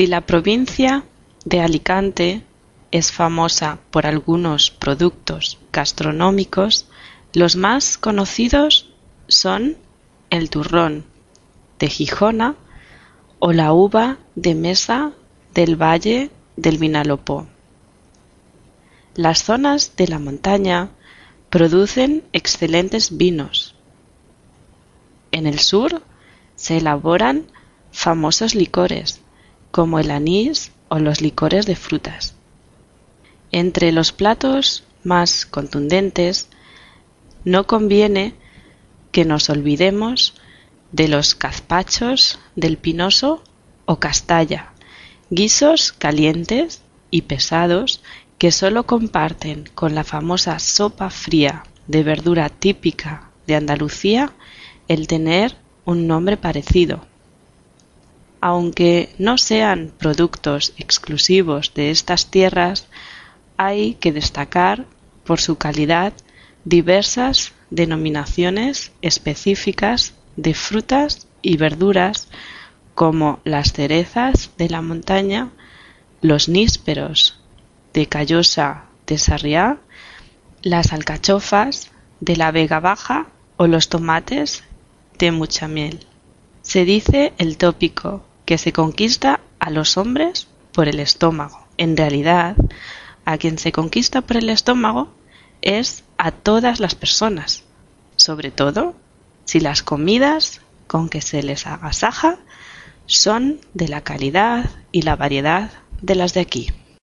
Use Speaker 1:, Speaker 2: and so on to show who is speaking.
Speaker 1: Si la provincia de Alicante es famosa por algunos productos gastronómicos, los más conocidos son el turrón de Gijona o la uva de mesa del Valle del Vinalopó. Las zonas de la montaña producen excelentes vinos. En el sur se elaboran famosos licores, como el anís o los licores de frutas. Entre los platos más contundentes, no conviene que nos olvidemos de los cazpachos del pinoso o castalla, guisos calientes y pesados que sólo comparten con la famosa sopa fría de verdura típica de Andalucía el tener un nombre parecido. Aunque no sean productos exclusivos de estas tierras, hay que destacar por su calidad diversas denominaciones específicas de frutas y verduras como las cerezas de la montaña, los nísperos de Callosa de Sarriá, las alcachofas de la Vega Baja o los tomates de Muchamiel. Se dice el tópico que se conquista a los hombres por el estómago. En realidad, a quien se conquista por el estómago es a todas las personas, sobre todo si las comidas con que se les agasaja son de la calidad y la variedad de las de aquí.